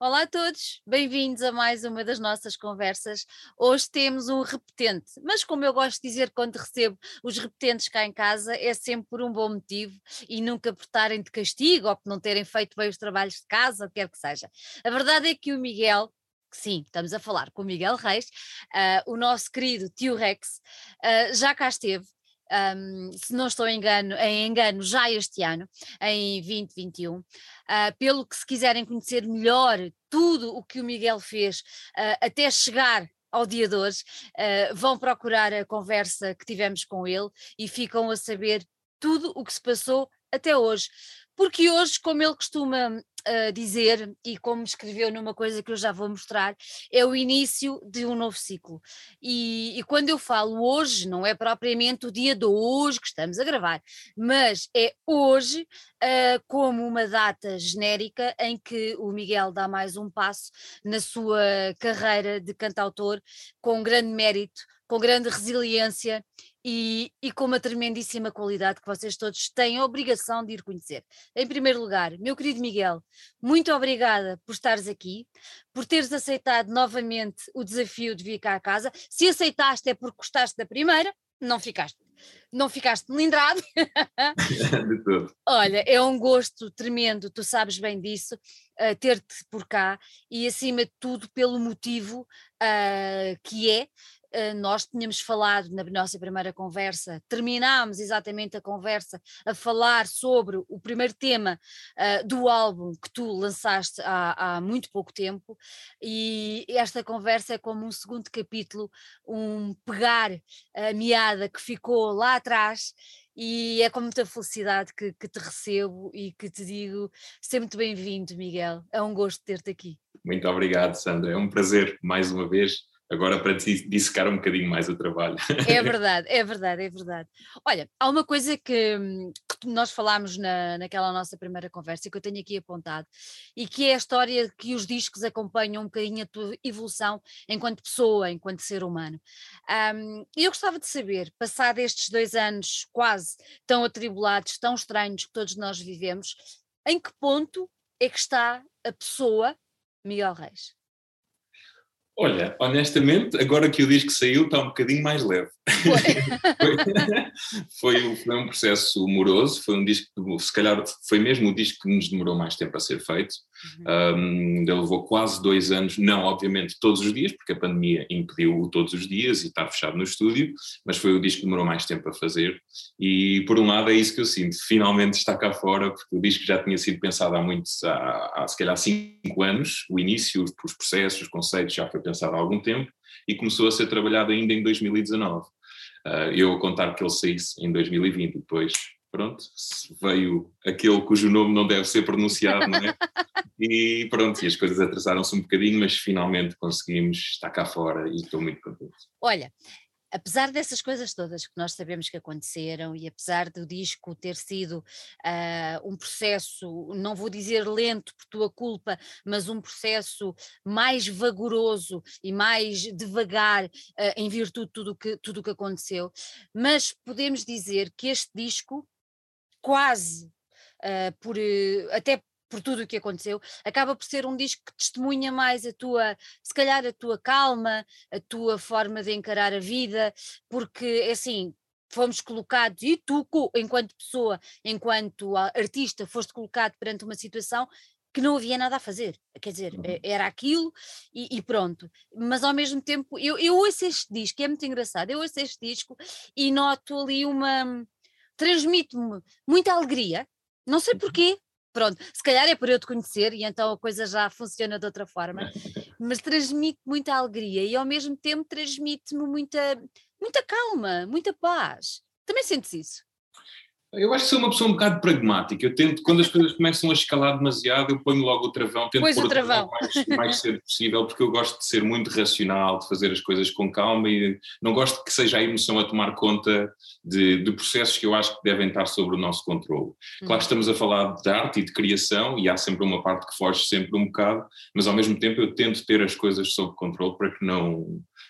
Olá a todos, bem-vindos a mais uma das nossas conversas. Hoje temos um repetente, mas como eu gosto de dizer quando recebo os repetentes cá em casa, é sempre por um bom motivo e nunca por estarem de castigo ou por não terem feito bem os trabalhos de casa, o que quer que seja. A verdade é que o Miguel, sim, estamos a falar com o Miguel Reis, uh, o nosso querido tio Rex, uh, já cá esteve um, se não estou em engano, em engano, já este ano, em 2021. Uh, ah, pelo que, se quiserem conhecer melhor tudo o que o Miguel fez uh, até chegar ao dia de hoje, uh, vão procurar a conversa que tivemos com ele e ficam a saber tudo o que se passou até hoje. Porque hoje, como ele costuma uh, dizer, e como escreveu numa coisa que eu já vou mostrar, é o início de um novo ciclo. E, e quando eu falo hoje, não é propriamente o dia de hoje que estamos a gravar, mas é hoje uh, como uma data genérica em que o Miguel dá mais um passo na sua carreira de cantautor com grande mérito, com grande resiliência e, e, com uma tremendíssima qualidade que vocês todos têm a obrigação de ir conhecer. Em primeiro lugar, meu querido Miguel, muito obrigada por estares aqui, por teres aceitado novamente o desafio de vir cá a casa. Se aceitaste é porque gostaste da primeira, não ficaste. Não ficaste melindrado. de tudo. Olha, é um gosto tremendo, tu sabes bem disso, uh, ter-te por cá e, acima de tudo, pelo motivo uh, que é nós tínhamos falado na nossa primeira conversa, terminámos exatamente a conversa a falar sobre o primeiro tema uh, do álbum que tu lançaste há, há, muito pouco tempo, e esta conversa é como um segundo capítulo, um pegar a meada que ficou lá atrás. E é com muita felicidade que, que te recebo e que te digo sempre bem-vindo, Miguel. É um gosto ter-te aqui. Muito obrigado, Sandra. É um prazer mais uma vez agora para dissecar um bocadinho mais o trabalho. É verdade, é verdade, é verdade. Olha, há uma coisa que, que nós falámos na, naquela nossa primeira conversa que eu tenho aqui apontado e que é a história que os discos acompanham um bocadinho a tua evolução enquanto pessoa, enquanto ser humano. Um, e eu gostava de saber, passado estes dois anos quase tão atribulados, tão estranhos que todos nós vivemos, em que ponto é que está a pessoa Miguel Reis? Olha, honestamente, agora que o disco saiu está um bocadinho mais leve. foi, foi, foi, um processo moroso, foi um disco, se calhar foi mesmo o disco que nos demorou mais tempo a ser feito. Uhum. Um, levou quase dois anos, não obviamente todos os dias, porque a pandemia impediu todos os dias e está fechado no estúdio, mas foi o disco que demorou mais tempo a fazer. E por um lado é isso que eu sinto, finalmente está cá fora, porque o disco já tinha sido pensado há muitos, há, há se calhar cinco anos, o início, os processos, os conceitos já foi pensado há algum tempo e começou a ser trabalhado ainda em 2019. Uh, eu a contar que ele saísse em 2020 e depois, pronto, veio aquele cujo nome não deve ser pronunciado, não é? E pronto, e as coisas atrasaram-se um bocadinho, mas finalmente conseguimos estar cá fora e estou muito contente. Olha, apesar dessas coisas todas que nós sabemos que aconteceram e apesar do disco ter sido uh, um processo, não vou dizer lento por tua culpa, mas um processo mais vagaroso e mais devagar uh, em virtude de tudo que, tudo que aconteceu, mas podemos dizer que este disco quase uh, por, até por tudo o que aconteceu, acaba por ser um disco que testemunha mais a tua, se calhar a tua calma, a tua forma de encarar a vida, porque é assim, fomos colocados, e tu, enquanto pessoa, enquanto artista, foste colocado perante uma situação que não havia nada a fazer, quer dizer, uhum. era aquilo e, e, pronto, mas ao mesmo tempo, eu, eu ouço este disco, é muito engraçado, eu ouço este disco e noto ali uma, transmite-me muita alegria, não sei uhum. porquê, pronto, se calhar é por eu te conhecer e então a coisa já funciona de outra forma, mas transmite muita alegria e ao mesmo tempo transmite-me muita, muita calma, muita paz. Também sentes isso? Eu acho que sou uma pessoa um bocado pragmática. Eu tento, quando as coisas começam a escalar demasiado, eu ponho logo o travão, tento pois pôr o travão, o mais, mais cedo possível, porque eu gosto de ser muito racional, de fazer as coisas com calma e não gosto que seja a emoção a tomar conta de, de processos que eu acho que devem estar sobre o nosso controle. Claro que estamos a falar de arte e de criação e há sempre uma parte que foge sempre um bocado, mas ao mesmo tempo eu tento ter as coisas sob controle para que não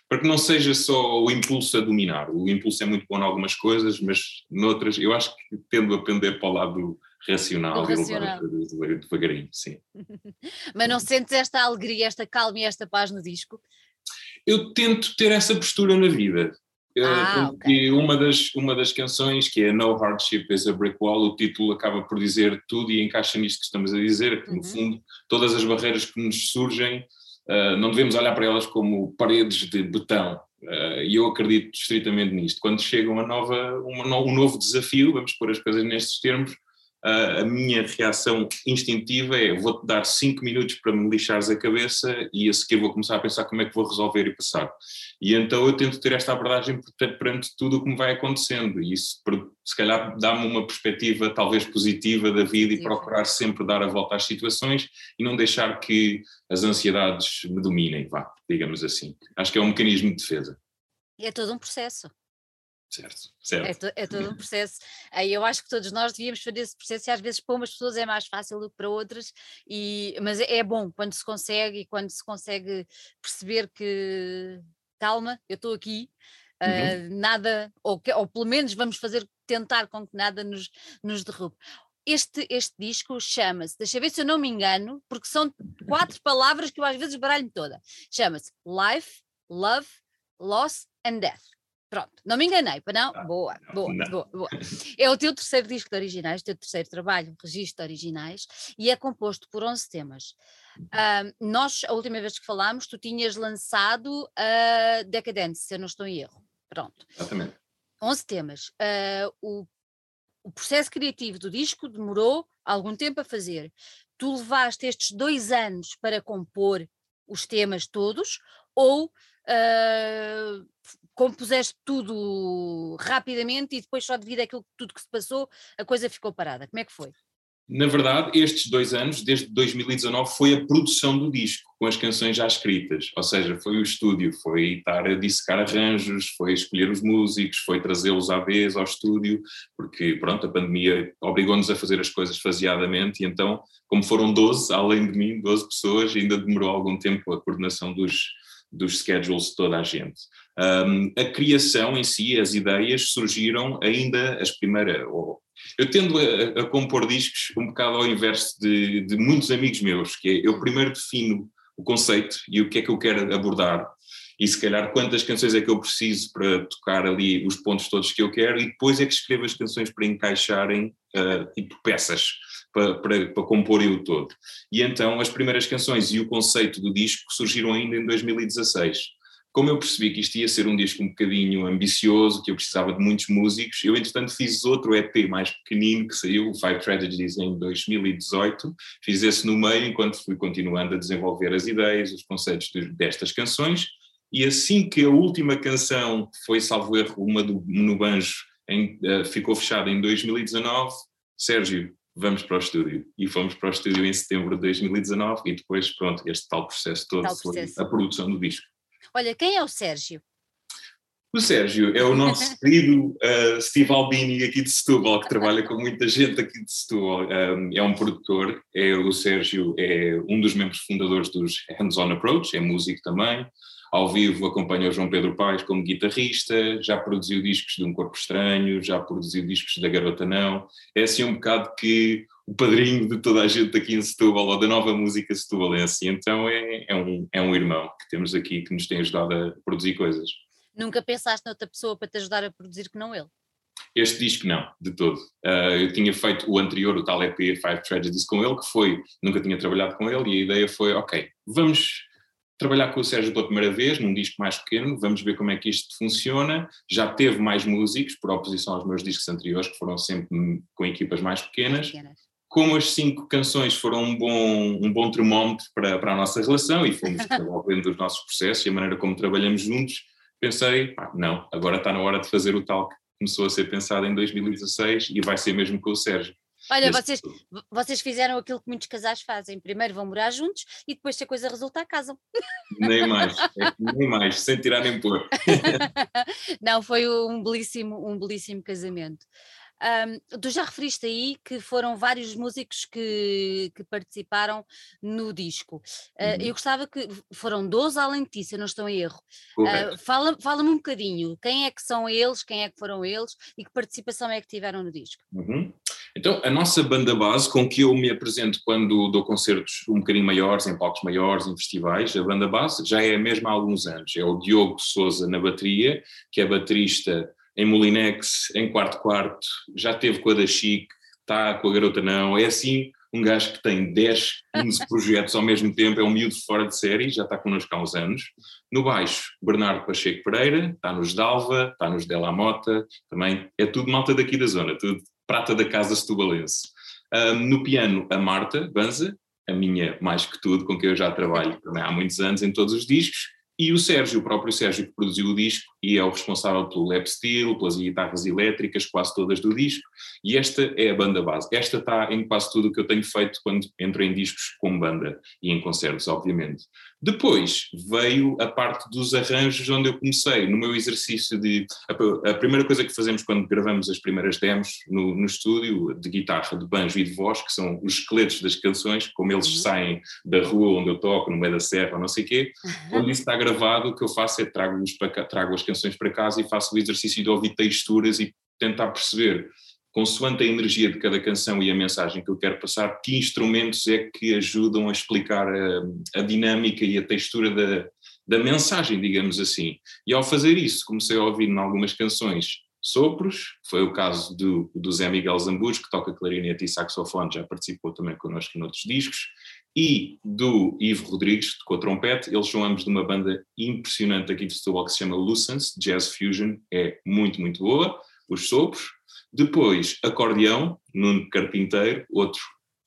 para que não seja só o impulso a dominar. O impulso é muito bom em algumas coisas, mas noutras eu acho que tendo a pender para o lado racional, e levar as coisas devagarinho, sim. Mas não sentes esta alegria, esta calma e esta paz no disco? Eu tento ter essa postura na vida. Eh, ah, okay. uma, das, uma das canções, que é No Hardship is a Brick Wall, o título acaba por dizer tudo e encaixa nisto que estamos a dizer, que no uhum. fundo todas as barreiras que nos surgem, não devemos olhar para elas como paredes de betão, Uh, e eu acredito estritamente nisto. Quando chega uma nova, um novo desafio, vamos pôr as coisas nestes termos, a minha reação instintiva é: vou-te dar cinco minutos para me lixares a cabeça e a seguir vou começar a pensar como é que vou resolver e passar. E então eu tento ter esta abordagem perante tudo o que me vai acontecendo, e isso se calhar dá-me uma perspectiva talvez positiva da vida e procurar sempre dar a volta às situações e não deixar que as ansiedades me dominem, vá, digamos assim. Acho que é um mecanismo de defesa. É todo um processo. Certo, certo. É, to, é, todo um processo. Aí eu acho que todos nós devíamos fazer esse processo e às vezes para umas pessoas é mais fácil do que para outras, e, mas é bom quando se consegue e quando se consegue perceber que calma, eu estou aqui, uhum. uh, nada, ou, ou pelo menos vamos fazer, tentar com que nada nos, nos derrube. Este, este disco chama-se, deixa eu ver se eu não me engano, porque são quatro palavras que eu às vezes baralho toda. Chama-se Life, Love, Loss and Death. Pronto, não me enganei, para não? Ah, boa, boa, não. boa, boa. É o teu terceiro disco de originais, o teu terceiro trabalho, registro de originais, e é composto por 11 temas. Uh, nós, a última vez que falámos, tu tinhas lançado a uh, Decadence, se eu não estou em erro. Pronto. Exatamente. 11 temas. Uh, o, o processo criativo do disco demorou algum tempo a fazer. Tu levaste estes dois anos para compor os temas todos ou uh, compuseste tudo rapidamente e depois só devido àquilo tudo que se passou a coisa ficou parada? Como é que foi? Na verdade, estes dois anos, desde 2019, foi a produção do disco, com as canções já escritas. Ou seja, foi o estúdio, foi estar a dissecar arranjos, foi escolher os músicos, foi trazê-los à vez ao estúdio, porque, pronto, a pandemia obrigou-nos a fazer as coisas faseadamente, e então, como foram 12, além de mim, 12 pessoas, ainda demorou algum tempo a coordenação dos, dos schedules de toda a gente. Um, a criação em si, as ideias surgiram ainda as primeiras. Eu tendo a, a, compor discos um bocado ao inverso de, de muitos amigos meus, que é eu primeiro defino o conceito e o que é que eu quero abordar e se calhar quantas canções é que eu preciso para tocar ali os pontos todos que eu quero e depois é que escrevo as canções para encaixarem uh, tipo peças para, para, para comporem o todo. E então as primeiras canções e o conceito do disco surgiram ainda em 2016. Como eu percebi que isto ia ser um disco um bocadinho ambicioso, que eu precisava de muitos músicos, eu entretanto fiz outro EP mais pequenino que saiu, Five Tragedies, em 2018. Fiz esse no meio enquanto fui continuando a desenvolver as ideias, os conceitos destas canções. E assim que a última canção foi, salvo erro, uma do, no Banjo, em, uh, ficou fechada em 2019, Sérgio, vamos para o estúdio. E fomos para o estúdio em setembro de 2019 e depois, pronto, este tal processo todo tal processo. foi a produção do disco. Olha, quem é o Sérgio? O Sérgio é o nosso querido uh, Steve Albini aqui de Setúbal, que trabalha com muita gente aqui de Setúbal. Um, é um produtor, é, o Sérgio é um dos membros fundadores dos Hands On Approach, é músico também. Ao vivo acompanha o João Pedro Paes como guitarrista, já produziu discos de Um Corpo Estranho, já produziu discos da Garota Não. É assim um bocado que o padrinho de toda a gente aqui em Setúbal, ou da nova música setubalense. Então é, é, um, é um irmão que temos aqui que nos tem ajudado a produzir coisas. Nunca pensaste noutra pessoa para te ajudar a produzir que não ele? Este disco não, de todo. Uh, eu tinha feito o anterior, o tal EP Five Tragedies com ele, que foi, nunca tinha trabalhado com ele, e a ideia foi, ok, vamos trabalhar com o Sérgio pela primeira vez, num disco mais pequeno, vamos ver como é que isto funciona. Já teve mais músicos, por oposição aos meus discos anteriores, que foram sempre com equipas mais pequenas. como as cinco canções foram um bom, um bom termómetro para, para a nossa relação e fomos desenvolvendo os nossos processos e a maneira como trabalhamos juntos, pensei, não, agora está na hora de fazer o tal que começou a ser pensado em 2016 e vai ser mesmo com o Sérgio. Olha, vocês, vocês fizeram aquilo que muitos casais fazem. Primeiro vão morar juntos e depois, se a coisa resultar, casam. Nem mais, é, nem mais, sem tirar nem pôr. Não, foi um belíssimo, um belíssimo casamento. Um, tu já referiste aí que foram vários músicos que, que participaram no disco. Uh, uhum. Eu gostava que foram 12 além de ti, se eu não estou em erro. Uh, Fala-me fala um bocadinho, quem é que são eles, quem é que foram eles e que participação é que tiveram no disco? Uhum. Então, a nossa banda base, com que eu me apresento quando dou concertos um bocadinho maiores, em palcos maiores, em festivais, a banda base já é a mesma há alguns anos. É o Diogo Souza na bateria, que é baterista em Molinex, em quarto quarto, já teve com a da Chic, está com a Garota Não, é assim um gajo que tem 10, 15 projetos ao mesmo tempo, é um miúdo fora de série, já está connosco há uns anos. No baixo, Bernardo Pacheco Pereira, está nos Dalva, está nos Della Mota, também é tudo malta daqui da zona, tudo prata da casa setubalense. Um, no piano, a Marta Banza, a minha mais que tudo, com quem eu já trabalho também há muitos anos em todos os discos, e o Sérgio, o próprio Sérgio que produziu o disco e é o responsável pelo lap steel, pelas guitarras elétricas, quase todas do disco, e esta é a banda base. Esta está em quase tudo o que eu tenho feito quando entro em discos com banda e em concertos, obviamente. Depois veio a parte dos arranjos, onde eu comecei no meu exercício de. A, primeira coisa que fazemos quando gravamos as primeiras demos no, no, estúdio, de guitarra, de banjo e de voz, que são os esqueletos das canções, como eles uhum. saem da rua onde eu toco, no meio da serra, ou não sei o quê, quando isso está gravado, o que eu faço é trago, trago as canções para casa e faço o exercício de ouvir texturas e tentar perceber consoante a energia de cada canção e a mensagem que eu quero passar, que instrumentos é que ajudam a explicar a, a dinâmica e a textura da, da mensagem, digamos assim. E ao fazer isso, comecei a ouvir em algumas canções sopros, foi o caso do, do Zé Miguel Zambujo, que toca clarinete e saxofone, já participou também connosco outros discos, e do Ivo Rodrigues, com a trompete, eles são ambos de uma banda impressionante aqui de Setúbal que se chama Lucence, Jazz Fusion, é muito, muito boa, os sopros, depois, acordeão, Nuno Carpinteiro, outro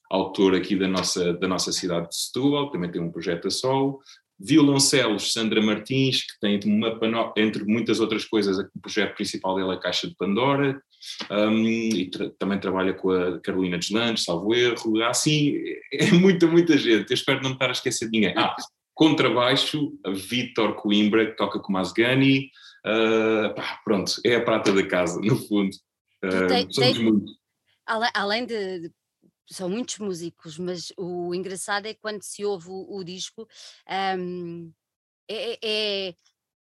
autor aqui da nossa, da nossa cidade de Setúbal, também tem um projeto a solo. Violoncelos, Sandra Martins, que tem uma entre muitas outras coisas, o projeto principal dela é a Caixa de Pandora, um, e tra também trabalha com a Carolina Deslandes, salvo erro. Assim, é muita, muita gente. Eu espero não estar a esquecer de ninguém. Ah, contrabaixo, a Vitor Coimbra, que toca com Mazgani. Uh, pá, pronto, é a prata da casa, no fundo. Uh, tem, somos tem, muito. Além, além de, de, São muitos músicos, mas o engraçado é quando se ouve o, o disco. Um, é, é,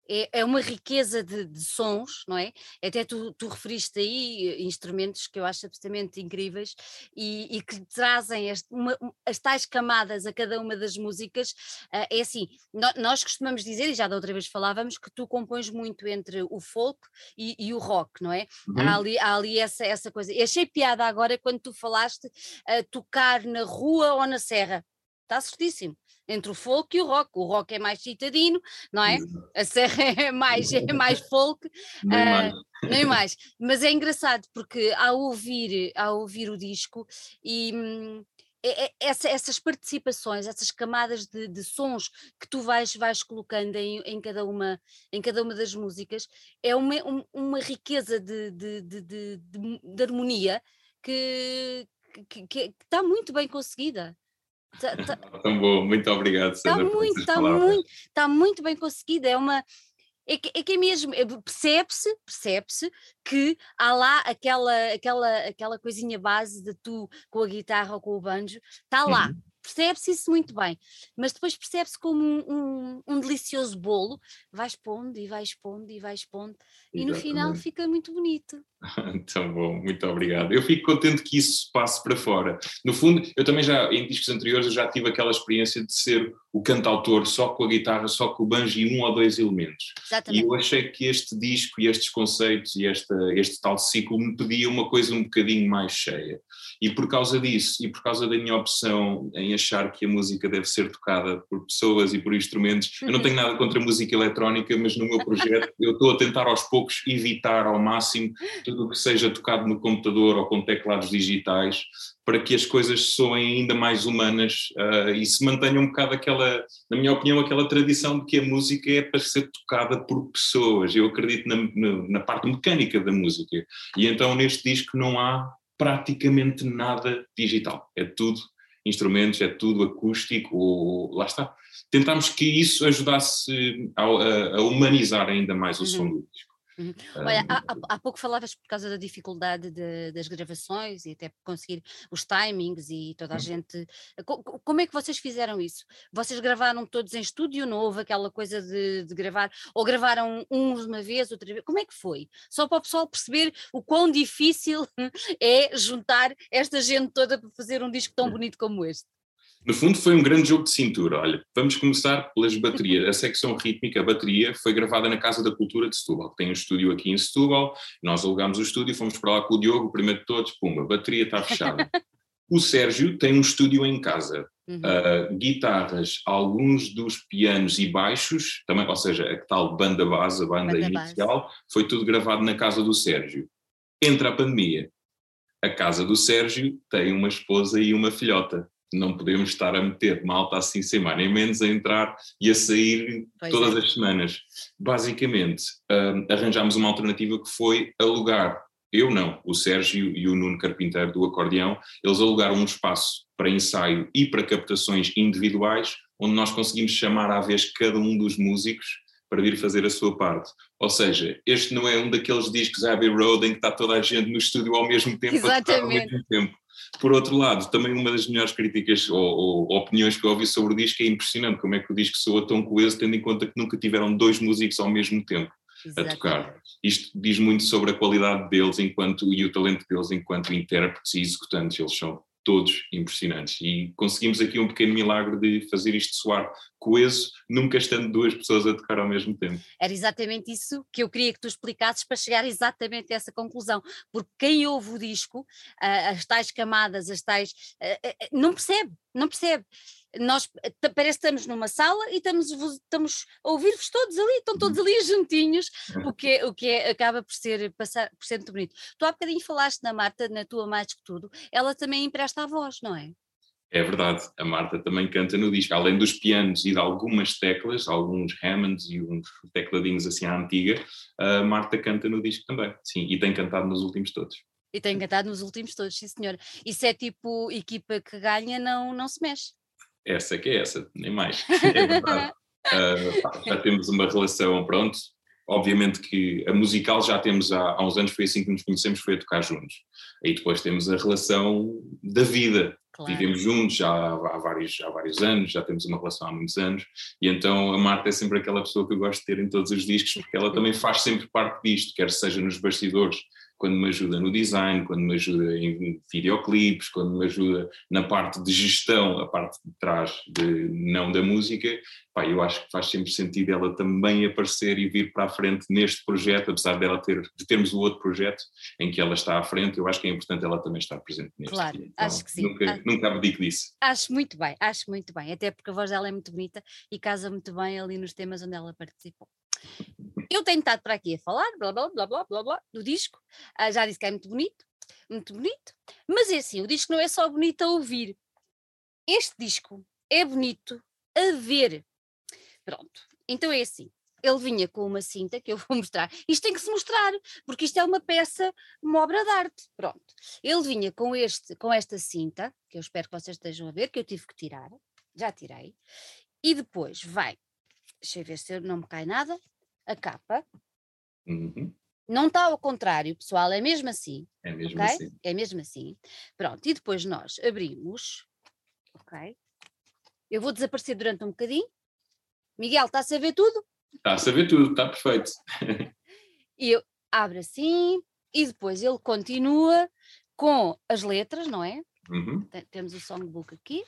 é, é uma riqueza de, de, sons, não é? Até tu, tu, referiste aí instrumentos que eu acho absolutamente incríveis e, e que trazem este, uma, as tais camadas a cada uma das músicas. Uh, é assim, no, nós costumamos dizer, e já da outra vez falávamos, que tu compões muito entre o folk e, e o rock, não é? Uhum. Há ali, há ali essa, essa coisa. E achei piada agora quando tu falaste uh, tocar na rua ou na serra. Está certíssimo entre o folk e o rock. O rock é mais citadino, não é? A serra é mais, é mais folk, nem, uh, mais. nem mais. Mas é engraçado porque ao ouvir, ao ouvir o disco e. Hum, é, é, essa, essas participações, essas camadas de, de, sons que tu vais, vais colocando em, em, cada uma, em cada uma das músicas é uma, um, uma riqueza de, de, de, harmonia que, que, que, está muito bem conseguida. Tá, tá, Tão bom, muito obrigado. Está muito, está muito, está muito bem conseguido. É uma. É que, é que é mesmo, é, percebe-se, percebe-se que há lá aquela, aquela, aquela coisinha base de tu com a guitarra ou com o banjo, está lá. Uhum percebe-se isso muito bem, mas depois percebe-se como um, um, um, delicioso bolo, vais pondo e vais pondo e vais pondo, e no final fica muito bonito. Tão bom, muito obrigado. Eu fico contente que isso passe para fora. No fundo, eu também já, em discos anteriores, eu já tive aquela experiência de ser o cantautor só com a guitarra, só com o banjo e um ou dois elementos. Exatamente. E eu achei que este disco e estes conceitos e esta, este tal ciclo me pedia uma coisa um bocadinho mais cheia. E por causa disso, e por causa da minha opção em achar que a música deve ser tocada por pessoas e por instrumentos, eu não tenho nada contra a música eletrónica, mas no meu projeto eu estou a tentar aos poucos evitar ao máximo tudo o que seja tocado no computador ou com teclados digitais, para que as coisas soem ainda mais humanas uh, e se mantenha um bocado aquela, na minha opinião, aquela tradição de que a música é para ser tocada por pessoas. Eu acredito na, na, na parte mecânica da música. E então neste disco não há praticamente nada digital. É tudo instrumentos, é tudo acústico, ou, lá está. Tentámos que isso ajudasse a, a, a humanizar ainda mais o uhum. som do disco. Uhum. Olha, há, há, pouco falavas por causa da dificuldade de, das gravações e até conseguir os timings e toda a uhum. gente. Como é que vocês fizeram isso? Vocês gravaram todos em estúdio? Houve aquela coisa de, de gravar? Ou gravaram uns uma vez, outra vez? Como é que foi? Só para o pessoal perceber o quão difícil é juntar esta gente toda para fazer um disco tão bonito como este. No fundo, foi um grande jogo de cintura. Olha, vamos começar pelas baterias. A secção rítmica, a bateria, foi gravada na Casa da Cultura de Setúbal, que tem um estúdio aqui em Setúbal. Nós alugámos o estúdio, fomos para lá com o Diogo, o primeiro de todos, pumba, a bateria está fechada. O Sérgio tem um estúdio em casa. Uhum. Uh, guitarras, alguns dos pianos e baixos, também, ou seja, a tal banda base, a banda, banda inicial, base. foi tudo gravado na casa do Sérgio. Entra a pandemia. A casa do Sérgio tem uma esposa e uma filhota não podemos estar a meter malta assim sem mais nem menos a entrar e a sair pois todas é. as semanas. Basicamente, um, arranjámos uma alternativa que foi alugar. Eu não, o Sérgio e o Nuno Carpinteiro do acordeão, eles alugaram um espaço para ensaio e para captações individuais, onde nós conseguimos chamar à vez cada um dos músicos para vir fazer a sua parte. Ou seja, este não é um daqueles discos Abbey Road em que está toda a gente no estúdio ao mesmo tempo Exatamente. a tocar ao mesmo tempo. Por outro lado, também uma das melhores críticas ou, ou, opiniões que eu ouvi sobre o disco é impressionante como é que o disco soa tão coeso, tendo em conta que nunca tiveram dois músicos ao mesmo tempo a tocar. Isto diz muito sobre a qualidade deles enquanto e o talento deles enquanto intérpretes e executantes. Eles são todos impressionantes. E conseguimos aqui um pequeno milagre de fazer isto soar coeso, nunca estando duas pessoas a tocar ao mesmo tempo. Era exatamente isso que eu queria que tu explicasses para chegar exatamente a essa conclusão, porque quem ouve o disco, uh, as tais camadas, as tais. Uh, uh, não percebe, não percebe nós parece que estamos numa sala e estamos, estamos a ouvir-vos todos ali, estão todos uhum. ali juntinhos, o que, é, o que é, acaba por ser, passar, por ser muito bonito. Tu há bocadinho falaste na Marta, na tua mais que tudo, ela também empresta a voz, não é? É verdade, a Marta também canta no disco, além dos pianos e de algumas teclas, alguns Hammonds e uns tecladinhos assim à antiga, a Marta canta no disco também, sim, e tem cantado nos últimos todos. E tem cantado nos últimos todos, sim senhora. Isso é tipo equipa que ganha, não, não se mexe essa que é essa, nem mais. É verdade. uh, já temos uma relação, pronto. Obviamente que a musical já temos há, há uns anos, foi assim que nos conhecemos, foi a tocar juntos. Aí depois temos a relação da vida. Claro. Vivemos juntos já há, vários, há vários anos, já temos uma relação há muitos anos, e então a Marta é sempre aquela pessoa que eu gosto de ter em todos os discos, porque ela também faz sempre parte disto, quer seja nos bastidores, quando me ajuda no design, quando me ajuda em videoclipes, quando me ajuda na parte de gestão, a parte de trás de não da música, pá, eu acho que faz sempre sentido ela também aparecer e vir para a frente neste projeto, apesar dela ter, de termos o outro projeto em que ela está à frente, eu acho que é importante ela também estar presente neste. Claro, então, acho que sim. Nunca, acho, nunca abdico disso. Acho muito bem, acho muito bem, até porque a voz dela é muito bonita e casa muito bem ali nos temas onde ela participou. Eu tenho estado para aqui a falar, blá blá blá blá blá blá, do disco, ah, já disse que é muito bonito, muito bonito, mas é assim, o disco não é só bonito a ouvir. Este disco é bonito a ver. Pronto, então é assim. Ele vinha com uma cinta que eu vou mostrar. Isto tem que se mostrar, porque isto é uma peça, uma obra de arte. Pronto. Ele vinha com, este, com esta cinta, que eu espero que vocês estejam a ver, que eu tive que tirar. Já tirei. E depois vai. Deixa eu ver se não me cai nada a capa. Uhum. Não está ao contrário, pessoal, é mesmo assim. É mesmo okay? assim. É mesmo assim. Pronto, e depois nós abrimos. Ok. Eu vou desaparecer durante um bocadinho. Miguel, está-se a ver tudo? Está-se a ver tudo, está perfeito. e eu abro assim e depois ele continua com as letras, não é? Uhum. Temos o songbook aqui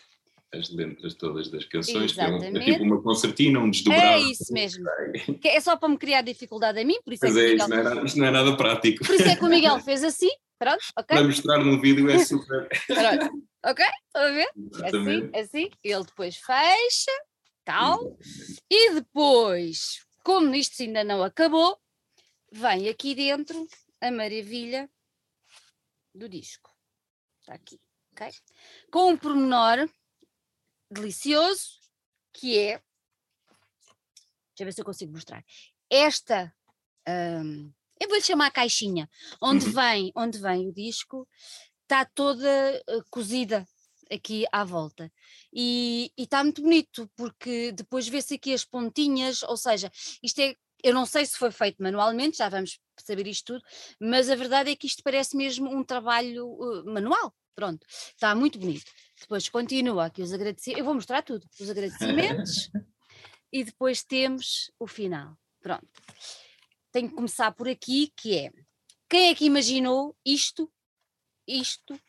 as letras todas das canções, é, é, tipo uma concertina, um desdobrado. É isso mesmo. É só para me criar dificuldade a mim, por isso é que é, Miguel... isso, não é nada, não é nada prático. Por isso é que o Miguel fez assim, pronto, ok? Para mostrar num vídeo é super. Pronto, ok? Estão a ver? Assim, assim, ele depois fecha, tal, e depois, como isto ainda não acabou, vem aqui dentro a maravilha do disco. Está aqui, ok? Com um pormenor delicioso, que é. Deixa eu ver se eu consigo mostrar. Esta. Um, eu vou-lhe chamar a caixinha, onde, uhum. vem, onde vem o disco, está toda uh, cozida aqui à volta. E está muito bonito, porque depois vê-se aqui as pontinhas, ou seja, isto é eu não sei se foi feito manualmente, já vamos saber isto tudo, mas a verdade é que isto parece mesmo um trabalho uh, manual. Pronto, está muito bonito. Depois continua aqui os agradecimentos. Eu vou mostrar tudo, os agradecimentos e depois temos o final. Pronto. Tenho que começar por aqui, que é quem é que imaginou isto, isto,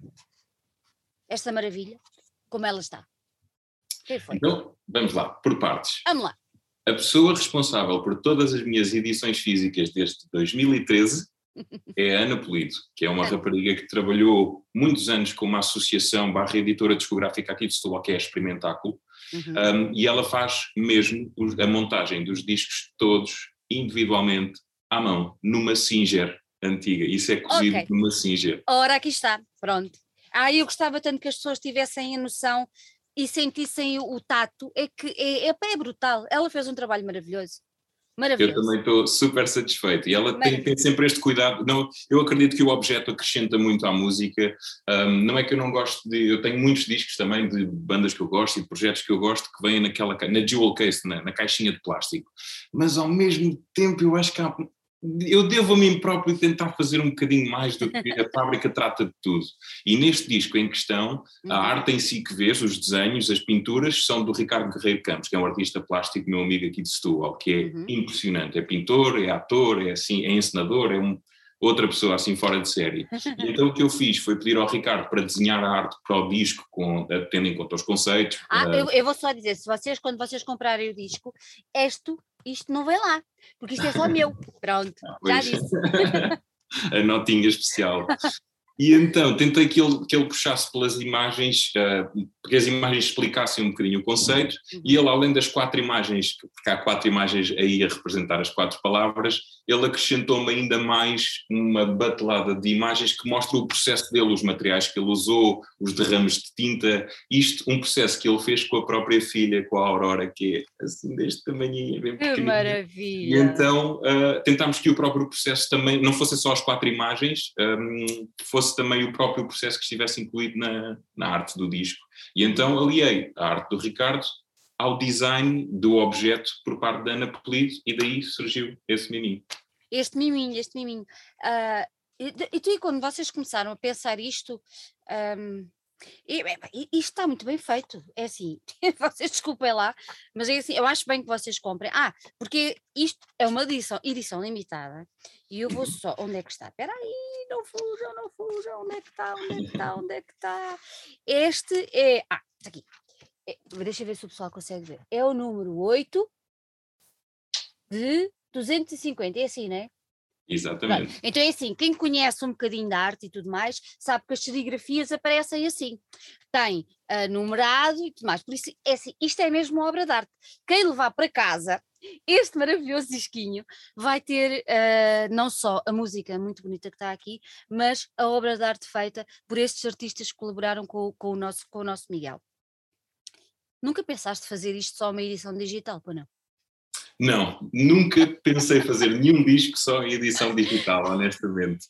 esta maravilha, como ela está? Quem foi? Então, vamos lá, por partes. Vamos lá. A pessoa responsável por todas as minhas edições físicas desde 2013 é a Ana Polido, que é uma rapariga que trabalhou muitos anos com uma associação barra editora discográfica aqui de Setúbal, que é a Experimentáculo, uhum. um, e ela faz mesmo a montagem dos discos todos individualmente à mão, numa Singer antiga. Isso é cozido okay. numa Singer. Ora, aqui está, pronto. Ah, eu gostava tanto que as pessoas tivessem a noção e sentissem o, tato, é que é, é, é brutal. Ela fez um trabalho maravilhoso. Maravilhoso. Eu também estou super satisfeito. E ela tem, tem, sempre este cuidado. Não, eu acredito que o objeto acrescenta muito à música. Um, não é que eu não gosto de. Eu tenho muitos discos também de bandas que eu gosto e projetos que eu gosto que vêm naquela na jewel case, na, na caixinha de plástico. Mas ao mesmo tempo eu acho que há eu devo a mim próprio tentar fazer um bocadinho mais do que a fábrica trata de tudo. E neste disco em questão, a uhum. arte em si que vês, os desenhos, as pinturas, são do Ricardo Guerreiro Campos, que é um artista plástico, meu amigo aqui de Setúbal, que é uhum. impressionante. É pintor, é ator, é assim, é encenador, é um, outra pessoa assim fora de série. E então o que eu fiz foi pedir ao Ricardo para desenhar a arte para o disco, com, tendo em conta os conceitos. Ah, eu, eu, vou só dizer, se vocês, quando vocês comprarem o disco, isto, isto não vai lá, porque isto é só meu. Pronto, já disse. a notinha especial. E então tentei que ele, que ele puxasse pelas imagens, uh, que as imagens explicassem um bocadinho o conceito, uhum. e ele, além das quatro imagens, porque há quatro imagens aí a representar as quatro palavras, ele acrescentou-me ainda mais uma batelada de imagens que mostram o processo dele, os materiais que ele usou, os derrames de tinta, isto, um processo que ele fez com a própria filha, com a Aurora, que é assim deste tamanho, bem Que maravilha! E então uh, tentámos que o próprio processo também, não fossem só as quatro imagens, um, fosse também o próprio processo que estivesse incluído na, na arte do disco. E então aliei a arte do Ricardo ao design do objeto por parte da Ana Polido e daí surgiu esse miminho. Este miminho, este miminho. Uh, e, e, tu, e quando vocês começaram a pensar isto, um, isto está muito bem feito, é assim, vocês desculpem lá, mas é assim, eu acho bem que vocês comprem. Ah, porque isto é uma edição, edição limitada e eu vou só, onde é que está? Espera aí, não fujam, não fujam, onde é que está, onde é que está, onde é que está? Este é, ah, está aqui, é, deixa eu ver se o pessoal consegue ver, é o número 8 de 250, é assim, não é? Exatamente. Pronto. Então é assim, quem conhece um bocadinho da arte e tudo mais, sabe que as serigrafias aparecem assim. Tem uh, numerado e tudo mais. Por isso, é assim, isto é mesmo uma obra de arte. Quem levar para casa este maravilhoso disquinho vai ter uh, não só a música muito bonita que está aqui, mas a obra de arte feita por estes artistas que colaboraram com, com, o, nosso, com o nosso Miguel. Nunca pensaste fazer isto só uma edição digital, pô não? Não, nunca pensei fazer nenhum disco só em edição digital, honestamente.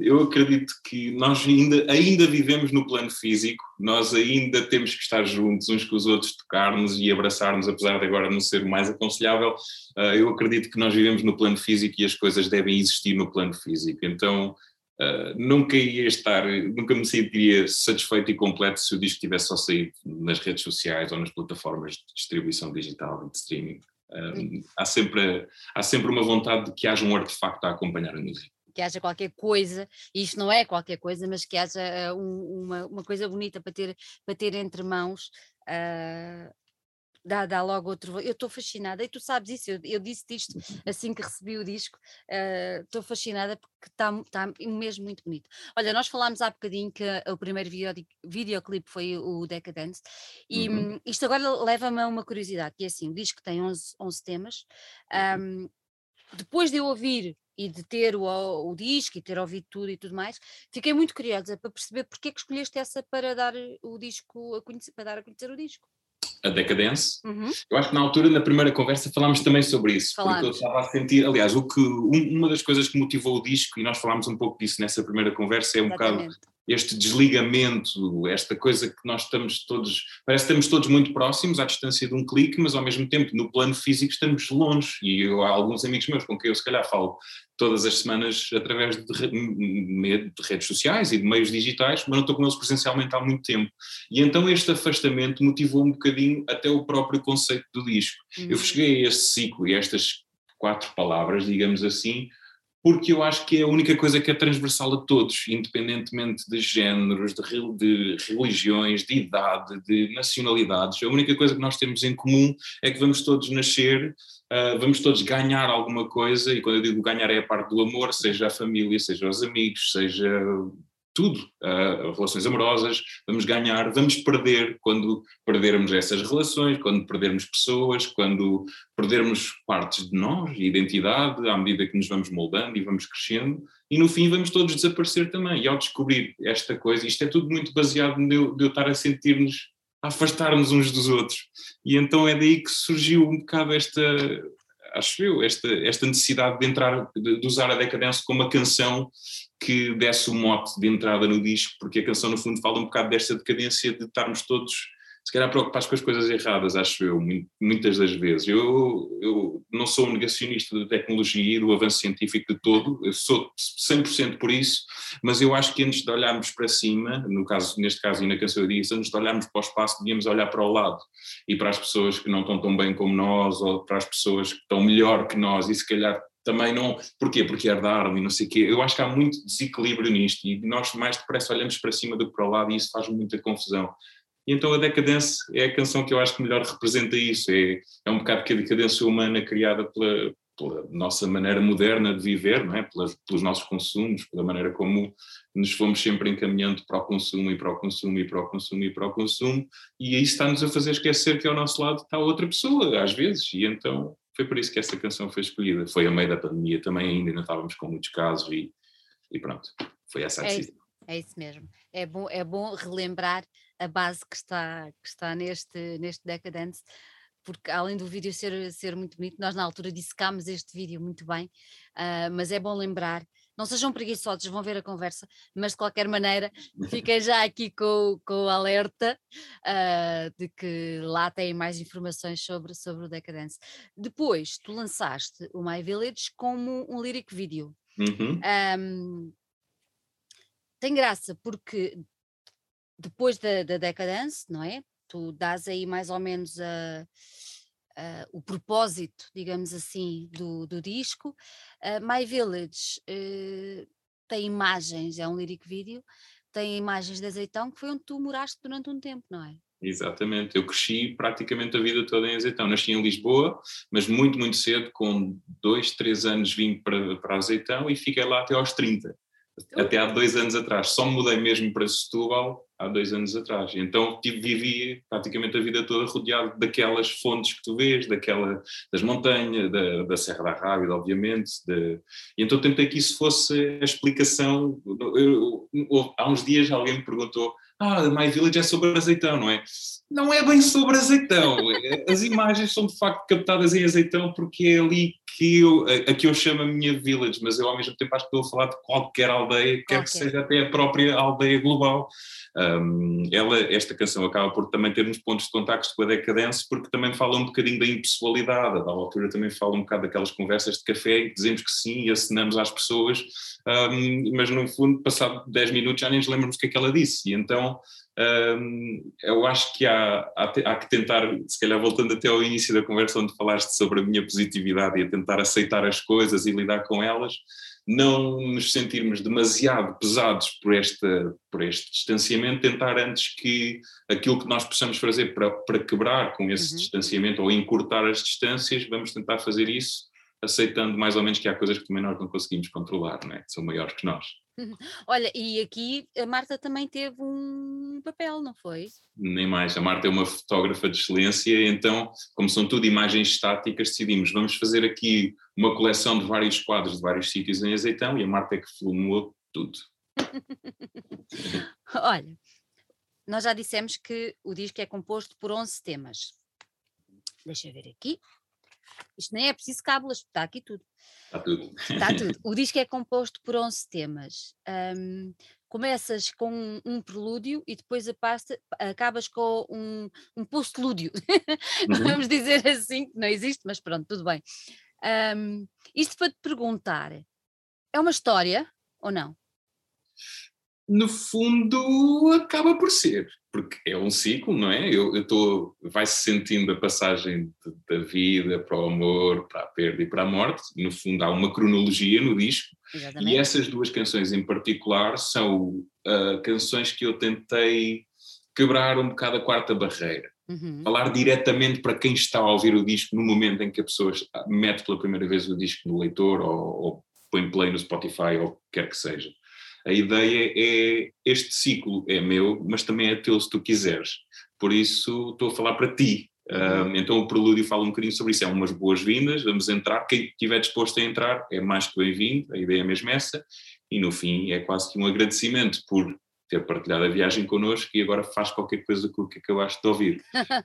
Eu acredito que nós ainda, ainda vivemos no plano físico, nós ainda temos que estar juntos uns com os outros, tocar-nos e abraçar-nos, apesar de agora não ser mais aconselhável. Uh, eu acredito que nós vivemos no plano físico e as coisas devem existir no plano físico. Então, Uh, nunca ia estar, nunca me sentiria satisfeito e completo se o disco tivesse só saído nas redes sociais ou nas plataformas de distribuição digital de streaming. Um, há, sempre, há sempre uma vontade de que haja um artefacto a acompanhar a música. Que haja qualquer coisa, e isto não é qualquer coisa, mas que haja uh, um, uma, uma coisa bonita para ter, para ter entre mãos, uh, dá, dá logo outro. Eu estou fascinada, e tu sabes isso, eu, eu disse isto assim que recebi o disco, ah, estou uh, fascinada porque está tá mesmo muito bonito. Olha, nós falámos há bocadinho que o primeiro video, videoclipe foi o Decadence, e uhum. Hum, isto agora leva-me a uma curiosidade, que é assim: o disco tem 11, 11 temas. Um, depois de eu ouvir e de ter o, o, disco e ter ouvido tudo e tudo mais, fiquei muito curiosa para perceber porque é que escolheste essa para dar o disco a conhecer, para dar a conhecer o disco a Decadence. Uhum. Eu acho que na altura, na primeira conversa, falámos também sobre isso, falámos. porque eu estava a sentir, aliás, o que, um, uma das coisas que motivou o disco, e nós falámos um pouco disso nessa primeira conversa, é um Exatamente. bocado este desligamento, esta coisa que nós estamos todos, parece que estamos todos muito próximos, à distância de um clique, mas ao mesmo tempo no plano físico estamos longe. E eu, há alguns amigos meus com quem eu se calhar falo todas as semanas através de, de, redes sociais e de meios digitais, mas não estou com eles presencialmente há muito tempo. E então este afastamento motivou um bocadinho até o próprio conceito do disco. Uhum. Eu cheguei a este ciclo e estas quatro palavras, digamos assim, porque eu acho que é a única coisa que é transversal a todos, independentemente de géneros, de, de, religiões, de idade, de nacionalidades. A única coisa que nós temos em comum é que vamos todos nascer, uh, vamos todos ganhar alguma coisa, e quando eu digo ganhar é a parte do amor, seja a família, seja os amigos, seja tudo, uh, relações amorosas, vamos ganhar, vamos perder quando perdermos essas relações, quando perdermos pessoas, quando perdermos partes de nós, identidade, à medida que nos vamos moldando e vamos crescendo, e no fim vamos todos desaparecer também. E ao descobrir esta coisa, isto é tudo muito baseado de eu, de eu estar a sentir-nos, a afastar-nos uns dos outros. E então é daí que surgiu um bocado esta, acho eu, esta, esta necessidade de entrar, de, de usar a decadência como uma canção que desse o mote de entrada no disco, porque a canção no fundo fala um bocado desta decadência de estarmos todos se calhar preocupados com as coisas erradas, acho eu, muitas das vezes. Eu, eu não sou um negacionista da tecnologia e do avanço científico de todo, eu sou 100% por isso, mas eu acho que antes de olharmos para cima, no caso, neste caso e na canção disse, antes de olharmos para o espaço, devíamos olhar para o lado e para as pessoas que não estão tão bem como nós ou para as pessoas que estão melhor que nós e se calhar também não. Porquê? Porque herdaram e não sei o quê. Eu acho que há muito desequilíbrio nisto e nós mais depressa olhamos para cima do que para o lado e isso faz muita confusão. E então a Decadence é a canção que eu acho que melhor representa isso. É, é um bocado que a decadência humana criada pela, pela nossa maneira moderna de viver, não é? Pelos nossos consumos, pela maneira como nos fomos sempre encaminhando para o consumo e para o consumo e para o consumo e para o consumo, e isso está-nos a fazer esquecer que ao nosso lado está outra pessoa, às vezes, e então foi por isso que essa canção foi escolhida. Foi a meio da pandemia também, ainda não estávamos com muitos casos e, e pronto, foi essa a decisão. É, é isso mesmo. É bom, é bom relembrar a base que está, que está neste, neste Decadence, porque além do vídeo ser, ser muito bonito, nós na altura dissecámos este vídeo muito bem, uh, mas é bom lembrar não sejam preguiçosos, vão ver a conversa, mas de qualquer maneira fiquem já aqui com, com o alerta uh, de que lá têm mais informações sobre, sobre o Decadence. Depois, tu lançaste o My Village como um lyric video. Uhum. Um, tem graça porque depois da, da Decadence, não é? Tu dás aí mais ou menos a uh, o propósito, digamos assim, do, do disco. Uh, My Village uh, tem imagens, é um lyric video, tem imagens de Azeitão, que foi onde tu moraste durante um tempo, não é? Exatamente, eu cresci praticamente a vida toda em Azeitão. Nasci em Lisboa, mas muito, muito cedo, com dois, três anos vim para, para Azeitão e fiquei lá até aos 30 até há dois anos atrás. Só mudei mesmo para Setúbal há dois anos atrás. Então tive, vivi praticamente a vida toda rodeado daquelas fontes que tu vês, daquela, das montanhas, da, da Serra da Rábida, obviamente. De, e então tentei que isso fosse a explicação. Eu, eu, há uns dias alguém me perguntou ah, My Village é sobre azeitão, não é? Não é bem sobre azeitão. As imagens são de facto captadas em azeitão porque é ali que eu, a, a que eu chamo a minha village, mas eu ao mesmo tempo acho que estou a falar de qualquer aldeia, quer okay. que seja até a própria aldeia global. Um, ela, esta canção acaba por também ter uns pontos de contacto com a decadência, porque também fala um bocadinho da impessoalidade, da altura também fala um bocado daquelas conversas de café que dizemos que sim e assinamos às pessoas, um, mas no fundo, passado 10 minutos já nem nos lembramos o que é que ela disse, e então um, eu acho que há, há, há, que tentar, se calhar voltando até ao início da conversa onde falaste sobre a minha positividade e a tentar aceitar as coisas e lidar com elas, não nos sentirmos demasiado pesados por, esta, por este distanciamento, tentar antes que aquilo que nós possamos fazer para, para quebrar com esse uhum. distanciamento ou encurtar as distâncias, vamos tentar fazer isso aceitando mais ou menos que há coisas que também nós não conseguimos controlar, não é? são maiores que nós. Olha, e aqui a Marta também teve um papel, não foi? Nem mais. A Marta é uma fotógrafa de excelência, então, como são tudo imagens estáticas, decidimos, vamos fazer aqui uma coleção de vários quadros de vários sítios em Azeitão e a Marta é que filmou tudo. Olha, nós já dissemos que o disco é composto por 11 temas. Deixa eu ver aqui. Isto nem é preciso cábulas, está aqui tudo. Está tudo. Está tudo. O disco é composto por 11 temas. Um, começas com um, um prelúdio e depois passa, acabas com um, um postlúdio. Uhum. Vamos dizer assim, que não existe, mas pronto, tudo bem. Um, isto para te perguntar, é uma história ou não? No fundo, acaba por ser, porque é um ciclo, não é? Eu estou, vai-se sentindo a passagem de, da vida para o amor, para a perda e para a morte. No fundo, há uma cronologia no disco. Exatamente. E essas duas canções em particular são uh, canções que eu tentei quebrar um bocado a quarta barreira. Uhum. Falar diretamente para quem está a ouvir o disco no momento em que a pessoa mete pela primeira vez o disco no leitor ou, ou põe play no Spotify ou quer que seja. A ideia é este ciclo é meu, mas também é teu se tu quiseres. Por isso estou a falar para ti. Então o prelúdio fala um bocadinho sobre isso. É umas boas-vindas, vamos entrar. Quem estiver disposto a entrar é mais que bem-vindo, a ideia é mesmo essa. E no fim é quase que um agradecimento por ter partilhado a viagem connosco e agora faz qualquer coisa com o que acabaste de ouvir.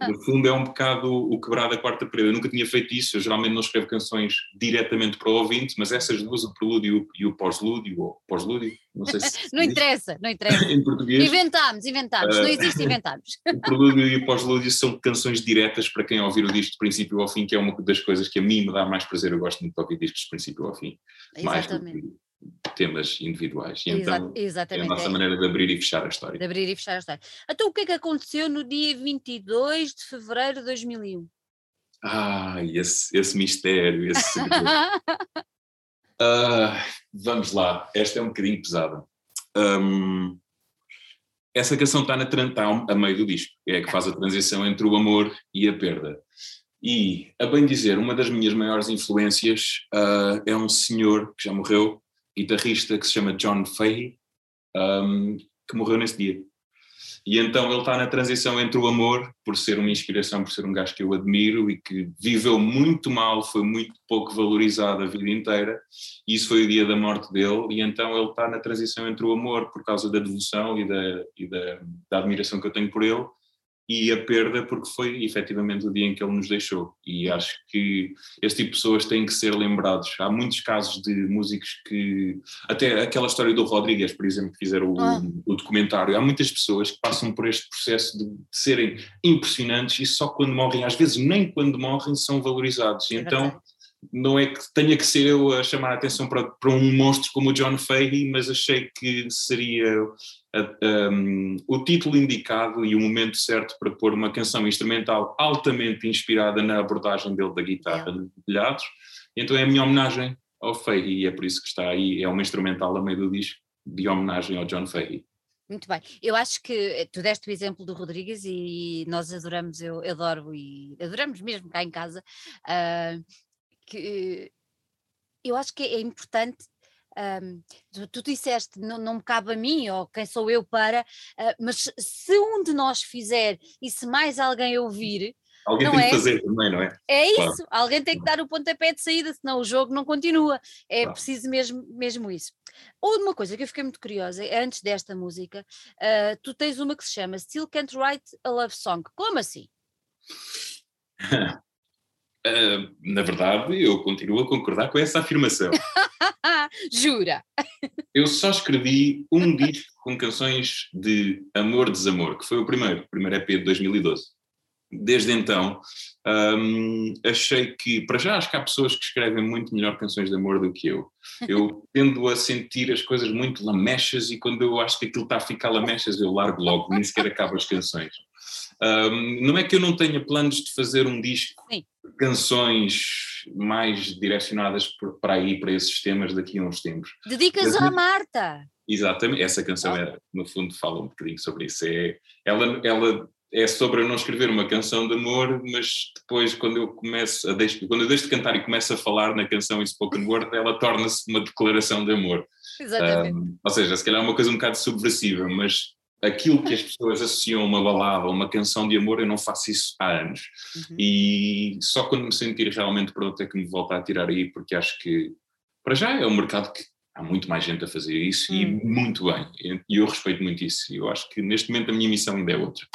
No fundo é um bocado o quebrar da quarta parede. Eu nunca tinha feito isso, eu geralmente não escrevo canções diretamente para o ouvinte, mas essas duas, o prelúdio e o pós-lúdio, ou pós-lúdio, não sei se... não interessa, não interessa. em português. Inventámos, inventámos, uh, não existe inventámos. o prelúdio e o pós-lúdio são canções diretas para quem ouvir o disco de princípio ao fim, que é uma das coisas que a mim me dá mais prazer, eu gosto muito de ouvir discos de princípio ao fim. Exatamente. Mais temas individuais. E então Exatamente. é a nossa maneira de abrir e fechar a história. De abrir e fechar a história. Então o que é que aconteceu no dia 22 de fevereiro de 2001? Ah, esse, esse mistério, esse uh, vamos lá, esta é um bocadinho pesada. Um, essa canção está na está a meio do disco, é a que faz a transição entre o amor e a perda. E, a bem dizer, uma das minhas maiores influências uh, é um senhor que já morreu, guitarrista que se chama John Fahey, um, que morreu nesse dia. E então ele está na transição entre o amor, por ser uma inspiração, por ser um gajo que eu admiro e que viveu muito mal, foi muito pouco valorizado a vida inteira, e isso foi o dia da morte dele, e então ele está na transição entre o amor, por causa da devoção e da, e da, da admiração que eu tenho por ele, e a perda porque foi efetivamente o dia em que ele nos deixou. E acho que este tipo de pessoas têm que ser lembrados. Há muitos casos de músicos que até aquela história do Rodrigues por exemplo que fizeram ah. o, o, documentário há muitas pessoas que passam por este processo de, de, serem impressionantes e só quando morrem às vezes nem quando morrem são valorizados. E é então não é que tenha que ser eu a chamar a atenção para, para um monstro como o John Fahey, mas achei que seria um, o título indicado e o momento certo para pôr uma canção instrumental altamente inspirada na abordagem dele da guitarra de telhados. Então é a minha homenagem ao Fahey e é por isso que está aí, é uma instrumental a meio do disco de homenagem ao John Fahey. Muito bem. Eu acho que eh, tu deste o exemplo do Rodrigues e nós adoramos, eu adoro e adoramos mesmo cá em casa. Uh, que eu acho que é importante. Um, tu, tu, disseste, não, não me cabe a mim, ou quem sou eu para, uh, mas se um de nós fizer e se mais alguém ouvir, Alguém tem é? que fazer também, não é? É claro. isso, alguém tem que dar o pontapé de saída, senão o jogo não continua. É claro. preciso mesmo, mesmo isso. Ou uma coisa que eu fiquei muito curiosa, é antes desta música, uh, tu tens uma que se chama Still Can't Write a Love Song. Como assim? Uh, na verdade, eu continuo a concordar com essa afirmação. Jura? Eu só escrevi um disco com canções de amor-desamor, que foi o primeiro, o primeiro EP de 2012. Desde então, um, achei que, para já, acho que há pessoas que escrevem muito melhor canções de amor do que eu. Eu tendo a sentir as coisas muito lamechas e quando eu acho que aquilo está a ficar lamechas, eu largo logo, nem sequer acabo as canções. Um, não é que eu não tenha planos de fazer um disco, Sim. canções mais direcionadas para aí, para esses temas daqui a uns tempos. Dedicas à Marta! Exatamente, essa canção oh. é, no fundo fala um bocadinho sobre isso. É, ela, ela é sobre eu não escrever uma canção de amor, mas depois quando eu começo a deixo, quando eu deixo de cantar e começo a falar na canção em spoken word, ela torna-se uma declaração de amor. Exatamente. Um, ou seja, se calhar é uma coisa um bocado subversiva, mas aquilo que as pessoas associam a uma balada, uma canção de amor, eu não faço isso há anos. Uhum. E só quando me sentir realmente pronto é que me volto a tirar aí, porque acho que, para já, é um mercado que há muito mais gente a fazer isso uhum. e hum. muito bem. E eu respeito muito isso. E eu acho que neste momento a minha missão ainda é outra.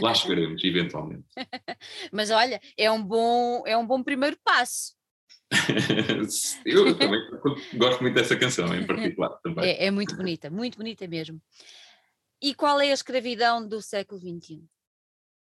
Lá chegaremos, eventualmente. Mas olha, é um bom, é um bom primeiro passo. eu também gosto muito dessa canção em particular também. É, é muito bonita, muito bonita mesmo. E qual é a escravidão do século XXI?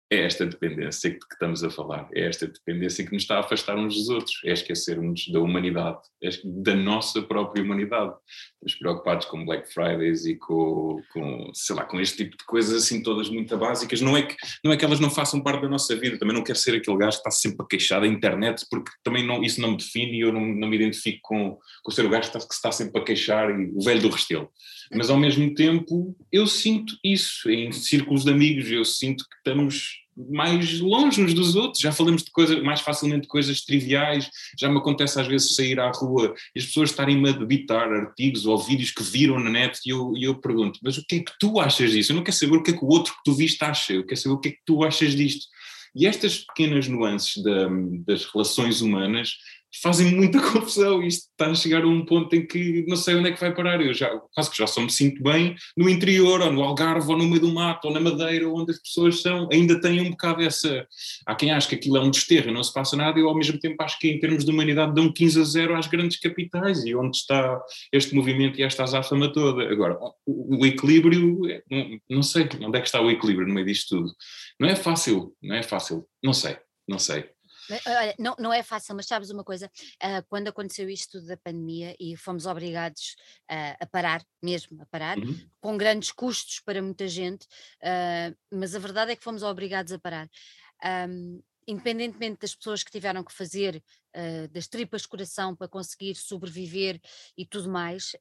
É esta dependência que, estamos a falar, é esta dependência que nos está a afastar uns dos outros, é esquecermos da humanidade, é da nossa própria humanidade. Estamos preocupados com Black Fridays e com, com, sei lá, com este tipo de coisas assim todas muito básicas. Não é, que, não é que elas não façam parte da nossa vida, também não quero ser aquele gajo que está sempre a queixar da internet, porque também não, isso não me define e eu não, não me identifico com, com ser o gajo que que está sempre a queixar e o velho do Restelo. Mas ao mesmo tempo eu sinto isso em círculos de amigos, eu sinto que estamos mais longe uns dos outros, já falamos de coisas, mais facilmente de coisas triviais, já me acontece às vezes sair à rua e as pessoas estarem-me a debitar artigos ou vídeos que viram na net e eu, e eu pergunto, mas o que é que tu achas disso? Eu não quero saber o que é que o outro que tu viste acha, eu quero saber o que é que tu achas disto. E estas pequenas nuances da, das relações humanas fazem muita confusão. Isto está a chegar a um ponto em que não sei onde é que vai parar. Eu já, quase que já só me sinto bem no interior, ou no Algarve, ou no meio do mato, ou na Madeira, onde as pessoas são, ainda têm um bocado essa. Há quem acha que aquilo é um desterro e não se passa nada, e eu ao mesmo tempo acho que em termos de humanidade dão 15 a 0 às grandes capitais e onde está este movimento e esta azáfama toda. Agora, o, equilíbrio, não, não sei onde é que está o equilíbrio no meio disto tudo. Não é fácil, não é fácil, não sei, não sei. Olha, não, não é fácil, mas sabes uma coisa? Uh, quando aconteceu isto da pandemia e fomos obrigados uh, a parar, mesmo a parar, uhum. com grandes custos para muita gente, uh, mas a verdade é que fomos obrigados a parar. Um, independentemente das pessoas que tiveram que fazer das tripas de coração para conseguir sobreviver e tudo mais,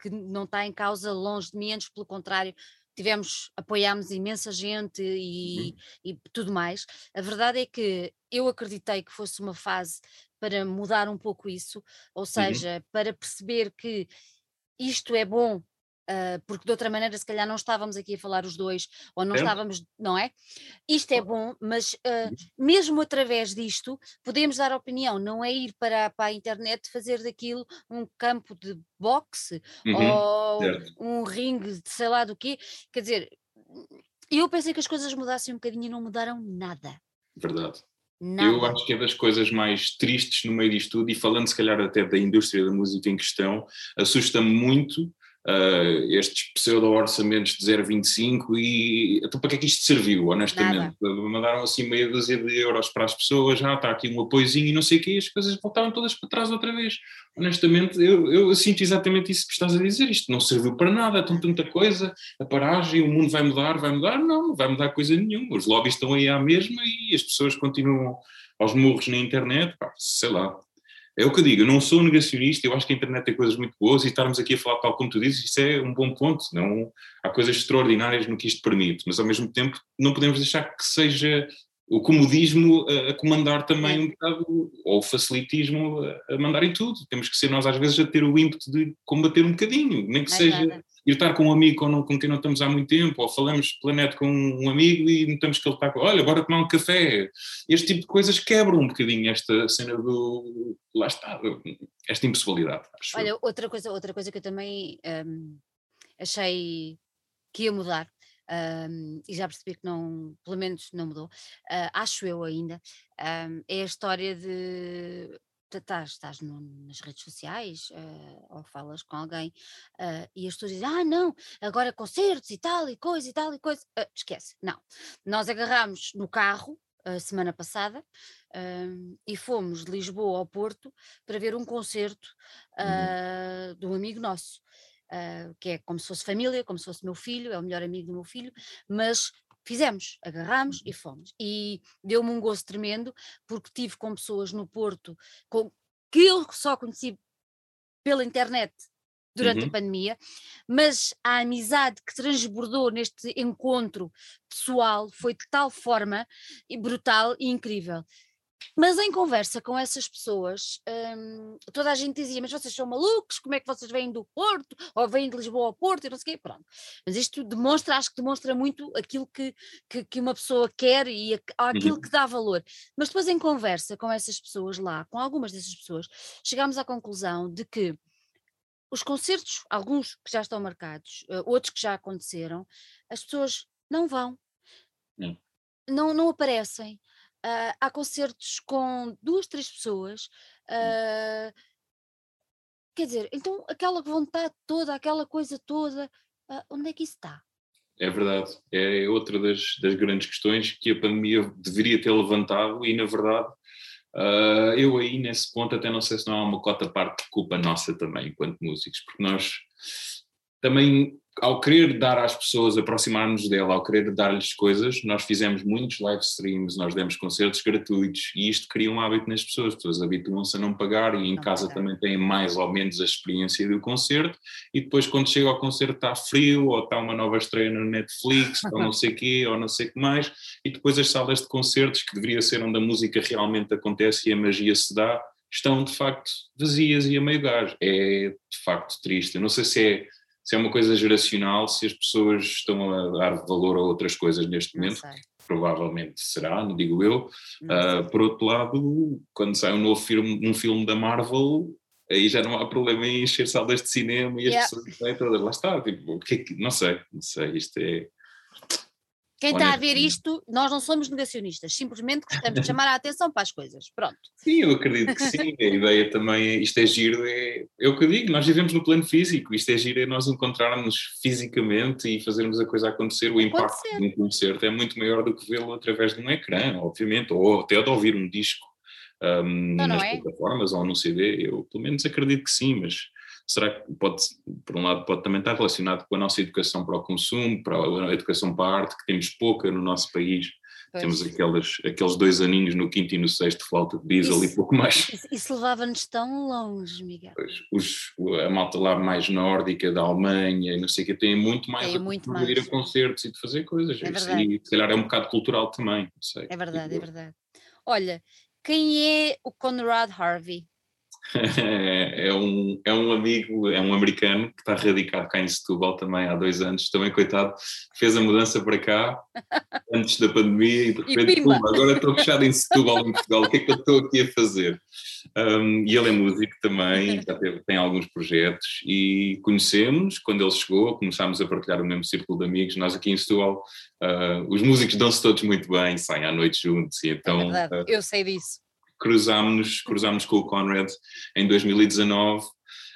que não está em causa longe de mim, antes pelo contrário, tivemos, apoiámos imensa gente e, uhum. e, tudo mais. A verdade é que eu acreditei que fosse uma fase para mudar um pouco isso, ou uhum. seja, uhum. para perceber que isto é bom Uh, porque de outra maneira se calhar não estávamos aqui a falar os dois, ou não é. estávamos, não é? Isto é bom, mas uh, mesmo através disto podemos dar opinião, não é ir para, para a internet fazer daquilo um campo de boxe uhum. ou certo. um ringue de sei lá do quê, quer dizer, eu pensei que as coisas mudassem um bocadinho e não mudaram nada. Verdade. Nada. Eu acho que é das coisas mais tristes no meio disto tudo, e falando se calhar até da indústria da música em questão, assusta-me muito uh, estes pseudo-orçamentos de 0,25 e então para que é que isto serviu, honestamente? Nada. Mandaram assim meia dúzia de euros para as pessoas, já ah, está aqui um apoiozinho e não sei o quê, e as coisas voltaram todas para trás outra vez. Honestamente, eu, eu sinto exatamente isso que estás a dizer, isto não serviu para nada, tão tanta coisa, a paragem, o mundo vai mudar, vai mudar? Não, não vai mudar coisa nenhuma, os lobbies estão aí à mesma e as pessoas continuam aos murros na internet, pá, sei lá, é o que eu digo, eu não sou negacionista, eu acho que a internet tem coisas muito boas e estarmos aqui a falar tal como tu dizes, isso é um bom ponto, não, há coisas extraordinárias no que isto permite, mas ao mesmo tempo não podemos deixar que seja o comodismo a, comandar também um bocado, ou o facilitismo a, mandar em tudo, temos que ser nós às vezes a ter o ímpeto de combater um bocadinho, nem que seja... ir estar com um amigo com, com quem não estamos há muito tempo, ou falamos pela net com um amigo e notamos que ele está com, olha, bora tomar um café. Este tipo de coisas quebram um bocadinho esta cena do, lá está, esta impessoalidade. Olha, outra coisa, outra coisa que eu também um, achei que ia mudar, um, e já percebi que não, pelo menos não mudou, uh, acho eu ainda, um, é a história de estás, estás no, nas redes sociais uh, ou falas com alguém uh, e as pessoas dizem, ah não, agora concertos e tal e coisa e tal e coisa, uh, esquece, não, nós agarramos no carro a semana passada e fomos de Lisboa ao Porto para ver um concerto uhum. de um amigo nosso. que é como se fosse família, como se fosse meu filho, é o melhor amigo do meu filho, mas fizemos, agarramos e fomos. E deu-me um gosto tremendo, porque tive com pessoas no Porto com, que eu só conheci pela internet durante uhum. a pandemia, mas a amizade que transbordou neste encontro pessoal foi de tal forma brutal e incrível. Mas em conversa com essas pessoas, hum, toda a gente dizia: Mas vocês são malucos? Como é que vocês vêm do Porto? Ou vêm de Lisboa ao Porto? E não sei o quê. Pronto. Mas isto demonstra, acho que demonstra muito aquilo que, que, que uma pessoa quer e aquilo uhum. que dá valor. Mas depois, em conversa com essas pessoas lá, com algumas dessas pessoas, chegámos à conclusão de que os concertos, alguns que já estão marcados, uh, outros que já aconteceram, as pessoas não vão. Não, não aparecem uh, há concertos com duas, três pessoas. Uh, quer dizer, então aquela vontade toda, aquela coisa toda, uh, onde é que isso está? É verdade, é outra das, das grandes questões que a pandemia deveria ter levantado e, na verdade, eu aí nesse ponto até não sei se não há uma cota parte de culpa nossa também, enquanto músicos, porque nós também ao querer dar às pessoas, aproximar-nos dela, ao querer dar-lhes coisas, nós fizemos muitos live streams, nós demos concertos gratuitos e isto cria um hábito nas pessoas, as pessoas habituam-se a não pagar e em não casa também têm mais ou menos a experiência do concerto e depois quando chega ao concerto está frio ou está uma nova estreia no Netflix ou não sei quê ou não sei o que mais e depois as salas de concertos que deveria ser onde a música realmente acontece e a magia se dá estão de facto vazias e a meio gás. É de facto triste. Eu não sei se é se é uma coisa geracional, se as pessoas estão a dar valor a outras coisas neste momento, provavelmente será, não digo eu. Uh, por outro lado, quando sai um novo filme, um filme da Marvel, aí já não há problema em encher salas de cinema e as yeah. pessoas todas, lá está, tipo, que, é não sei, não sei, isto é quem está a ver isto, nós não somos negacionistas, simplesmente gostamos de chamar a atenção para as coisas. Pronto. Sim, eu acredito que sim. A ideia também, isto é giro, é, é o que eu digo, nós vivemos no plano físico, isto é giro, é nós encontrarmos fisicamente e fazermos a coisa acontecer. O impacto de um concerto é muito maior do que vê-lo através de um ecrã, obviamente, ou até de ouvir um disco um, não, nas não é? plataformas ou no CD. Eu pelo menos acredito que sim, mas será que pode, por um lado, pode também estar relacionado com a nossa educação para o consumo, para a educação para a arte, que temos pouca no nosso país. Pois. Temos aqueles, aqueles dois aninhos no quinto e no sexto flauta de diesel isso, e pouco mais. Isso, isso levava-nos tão longe, Miguel. Os, a malta lá mais nórdica, da Alemanha, não sei o que, tem muito mais tem muito mais. de ir a concertos e de fazer coisas. É isso, e se calhar é um bocado cultural também, sei. É verdade, é verdade. Olha, quem é o Conrad Harvey? É, um, é um amigo, é um americano que está radicado cá em Setúbal também há dois anos, também coitado, fez a mudança para cá antes da pandemia e de repente, pum, agora estou fechado em Setúbal, em Portugal, o que é que eu estou aqui a fazer? Um, e ele é músico também, já teve, tem alguns projetos e conhecemos, quando ele chegou, começámos a partilhar o mesmo círculo de amigos, nós aqui em Setúbal, uh, os músicos dão-se todos muito bem, saem à noite juntos e então... É verdade, uh, eu sei disso cruzámos, cruzámos com o Conrad em 2019.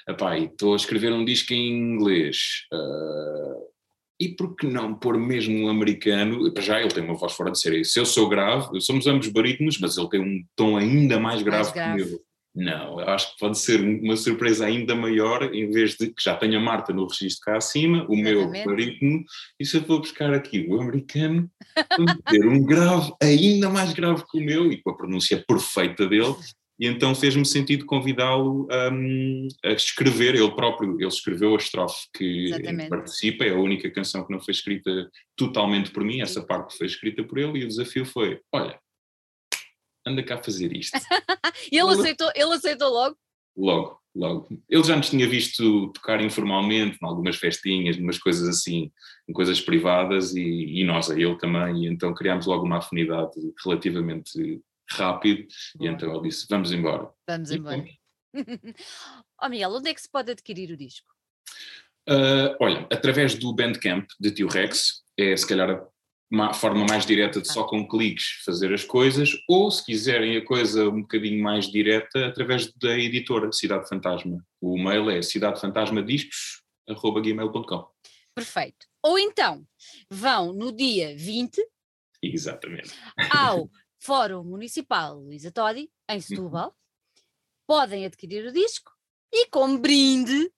Epá, estou a escrever um disco em inglês. Uh, e por que não pôr mesmo um americano? Já ele tem uma voz fora de série. Se eu sou grave, somos ambos barítonos, mas ele tem um tom ainda mais grave, mais grave. que o meu. Não, eu acho que pode ser uma surpresa ainda maior, em vez de que já tenha a Marta no registro cá acima, o Exatamente. meu barítono, e se eu vou buscar aqui o americano, ter um grave ainda mais grave que o meu, e com a pronúncia perfeita dele, e então fez-me sentido convidá-lo um, a escrever, ele próprio, ele escreveu a estrofe que participa, é a única canção que não foi escrita totalmente por mim, essa parte foi escrita por ele, e o desafio foi, olha, anda cá a fazer isto. e ele aceitou, ele aceitou logo? Logo, logo. Ele já nos tinha visto tocar informalmente, em algumas festinhas, umas coisas assim, em coisas privadas, e, e nós a ele também, e então criámos logo uma afinidade relativamente rápido, e então ele disse, vamos embora. Vamos e embora. oh Miguel, onde é que se pode adquirir o disco? Uh, olha, através do Bandcamp de Tio Rex, é se calhar uma forma mais direta de só com cliques fazer as coisas, ou se quiserem a coisa um bocadinho mais direta, através da editora Cidade Fantasma. O mail é cidadefantasmadiscos.gmail.com Perfeito. Ou então, vão no dia 20 Exatamente. ao Fórum Municipal Luísa Todi, em uhum. Setúbal, podem adquirir o disco e como brinde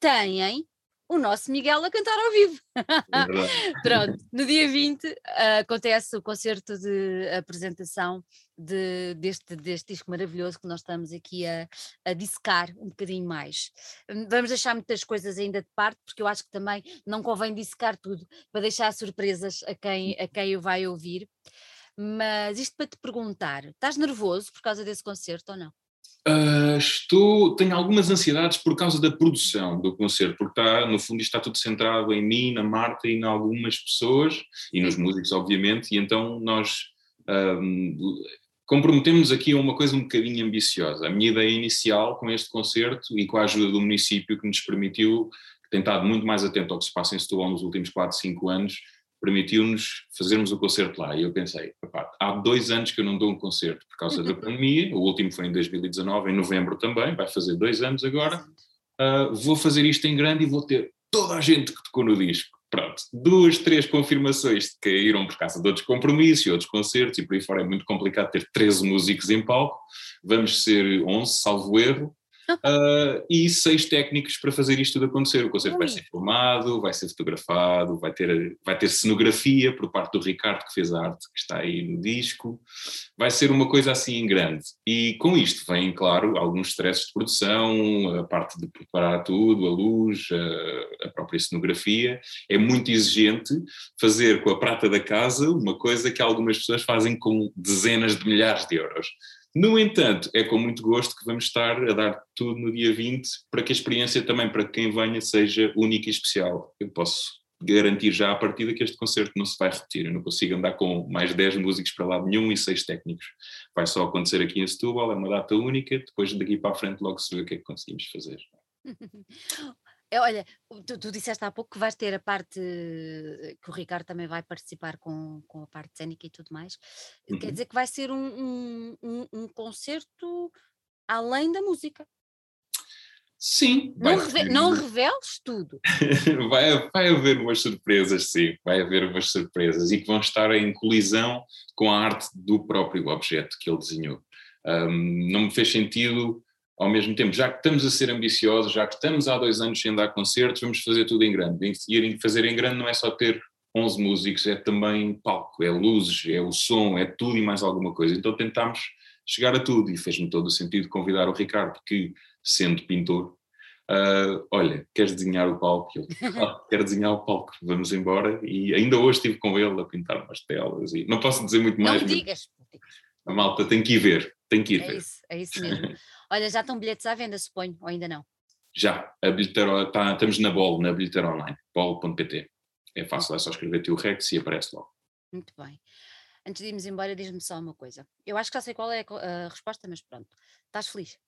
têm o nosso Miguel a cantar ao vivo. É Pronto, no dia 20 uh, acontece o concerto de apresentação de, deste, deste disco maravilhoso que nós estamos aqui a, a dissecar um bocadinho mais. Vamos deixar muitas coisas ainda de parte, porque eu acho que também não convém dissecar tudo, para deixar surpresas a quem, a quem o vai ouvir. Mas isto para te perguntar, estás nervoso por causa desse concerto ou não? Uh, estou, tenho algumas ansiedades por causa da produção do concerto, porque está, no fundo isto está tudo centrado em mim, na Marta e em algumas pessoas, e nos músicos, obviamente, e então nós um, comprometemos aqui a uma coisa um bocadinho ambiciosa. A minha ideia inicial com este concerto e com a ajuda do município que nos permitiu, que tem estado muito mais atento ao que se passa em Setúbal nos últimos 4, 5 anos, permitiu-nos fazermos o concerto lá. E eu pensei, há dois anos que eu não dou um concerto por causa da pandemia, o último foi em 2019, em novembro também, vai fazer dois anos agora. Uh, vou fazer isto em grande e vou ter toda a gente que tocou no disco. Pronto, duas, três confirmações que caíram por causa de outros compromissos e outros concertos, e por aí fora é muito complicado ter 13 músicos em palco. Vamos ser 11, salvo erro, uh, e seis técnicos para fazer isto tudo acontecer. O concerto vai ser filmado, vai ser fotografado, vai ter, vai ter cenografia por parte do Ricardo, que fez a arte que está aí no disco. Vai ser uma coisa assim grande. E com isto vem, claro, alguns stresses de produção, a parte de preparar tudo, a luz, a, a própria cenografia. É muito exigente fazer com a prata da casa uma coisa que algumas pessoas fazem com dezenas de milhares de euros. No entanto, é com muito gosto que vamos estar a dar tudo no dia 20 para que a experiência também para quem venha seja única e especial. Eu posso garantir já a partida que este concerto não se vai repetir. Eu não consigo andar com mais 10 músicos para lá nenhum e 6 técnicos. Vai só acontecer aqui em Setúbal, é uma data única, depois daqui para a frente logo se vê o que é que conseguimos fazer. É, olha, tu, tu, disseste há pouco que vais ter a parte que o Ricardo também vai participar com, com a parte cénica e tudo mais. Uhum. Quer dizer que vai ser um, um, um, um concerto além da música. Sim. Não, reve não, reveles tudo. vai, vai haver umas surpresas, sim. Vai haver umas surpresas e que vão estar em colisão com a arte do próprio objeto que ele desenhou. Um, não me fez sentido ao mesmo tempo, já que estamos a ser ambiciosos, já que estamos há dois anos sem dar concertos, vamos fazer tudo em grande. E fazer em grande não é só ter 11 músicos, é também palco, é luzes, é o som, é tudo e mais alguma coisa. Então tentámos chegar a tudo e fez-me todo o sentido convidar o Ricardo, que, sendo pintor, uh, olha, queres desenhar o palco? Eu, ah, quero desenhar o palco, vamos embora. E ainda hoje estive com ele a pintar umas telas. E não posso dizer muito mais. Não digas. A malta tem que ir ver, tem que ir é ver. Isso, é isso mesmo. Olha, já estão bilhetes à venda, suponho, ou ainda não? Já, a bilheteira, tá, estamos na BOL, na bilheteira online, bol.pt. É fácil, é só escrever teu Rex e aparece logo. Muito bem. Antes de irmos embora, diz-me só uma coisa. Eu acho que já sei qual é a, a resposta, mas pronto. Estás feliz?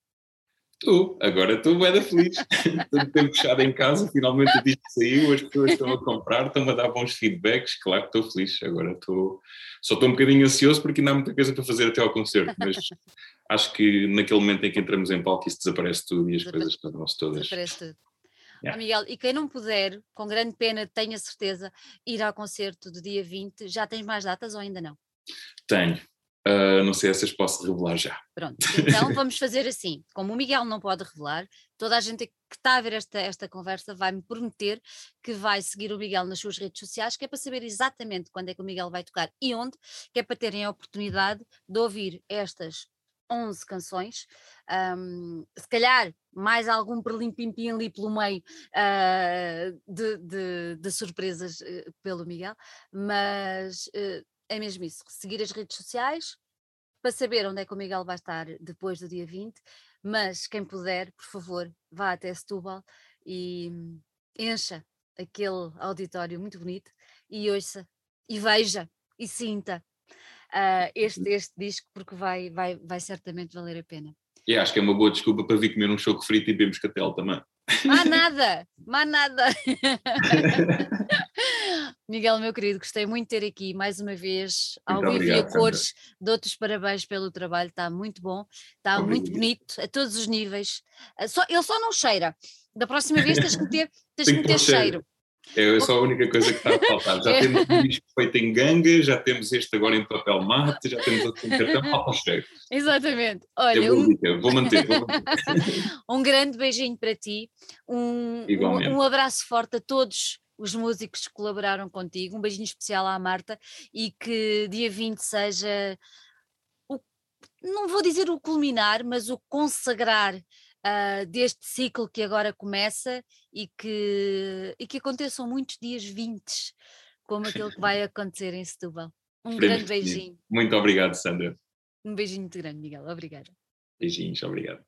Estou, agora estou bem feliz. Tanto tempo fechado em casa, finalmente o disco saiu, as pessoas estão a comprar, estão a dar bons feedbacks, claro que estou feliz. Agora estou, só estou um bocadinho ansioso porque ainda há muita coisa para fazer até ao concerto, mas acho que naquele momento em que entramos em palco isso desaparece tudo e as coisas tornam-se todas. Desaparece tudo. Yeah. Oh, Miguel, e quem não puder, com grande pena, tenha certeza, ir ao concerto do dia 20, já tens mais datas ou ainda não? Tenho. Uh, não sei essas posso revelar já. Pronto, então vamos fazer assim. Como o Miguel não pode revelar, toda a gente que está a ver esta, esta conversa vai-me prometer que vai seguir o Miguel nas suas redes sociais, que é para saber exatamente quando é que o Miguel vai tocar e onde, que é para terem a oportunidade de ouvir estas 11 canções, um, se calhar mais algum perlim-pim-pim ali pelo meio uh, de, de, de, surpresas uh, pelo Miguel, mas uh, é mesmo isso, seguir as redes sociais para saber onde é que o Miguel vai estar depois do dia 20, mas quem puder, por favor, vá até Setúbal e encha aquele auditório muito bonito e ouça e veja e sinta uh, este, este disco, porque vai, vai, vai certamente valer a pena. E acho que é uma boa desculpa para vir comer um choco frito e beber moscatel também. Má nada, má nada. Miguel, meu querido, gostei muito de ter aqui mais uma vez ao vivo e a cores. Dou-te os parabéns pelo trabalho, está muito bom, está muito bonito a todos os níveis. Ah, só, ele só não cheira. Da próxima vez tens que ter, tens que ter cheiro. É só a única coisa que está a faltar. Já é. temos um disco feito em ganga, já temos este agora em papel mate, já temos outro em cartão, falta cheiro. Exatamente. Olha, um... vou manter, vou manter. um grande beijinho para ti, um, um, um abraço forte a todos os músicos que colaboraram contigo, um beijinho especial à Marta e que dia 20 seja, o, não vou dizer o culminar, mas o consagrar uh, deste ciclo que agora começa e que, e que aconteçam muitos dias 20, como aquele que vai acontecer em Setúbal. Um grande beijinho. Muito obrigado, Sandra. Um beijinho muito grande, Miguel. Obrigada. Beijinhos, obrigado.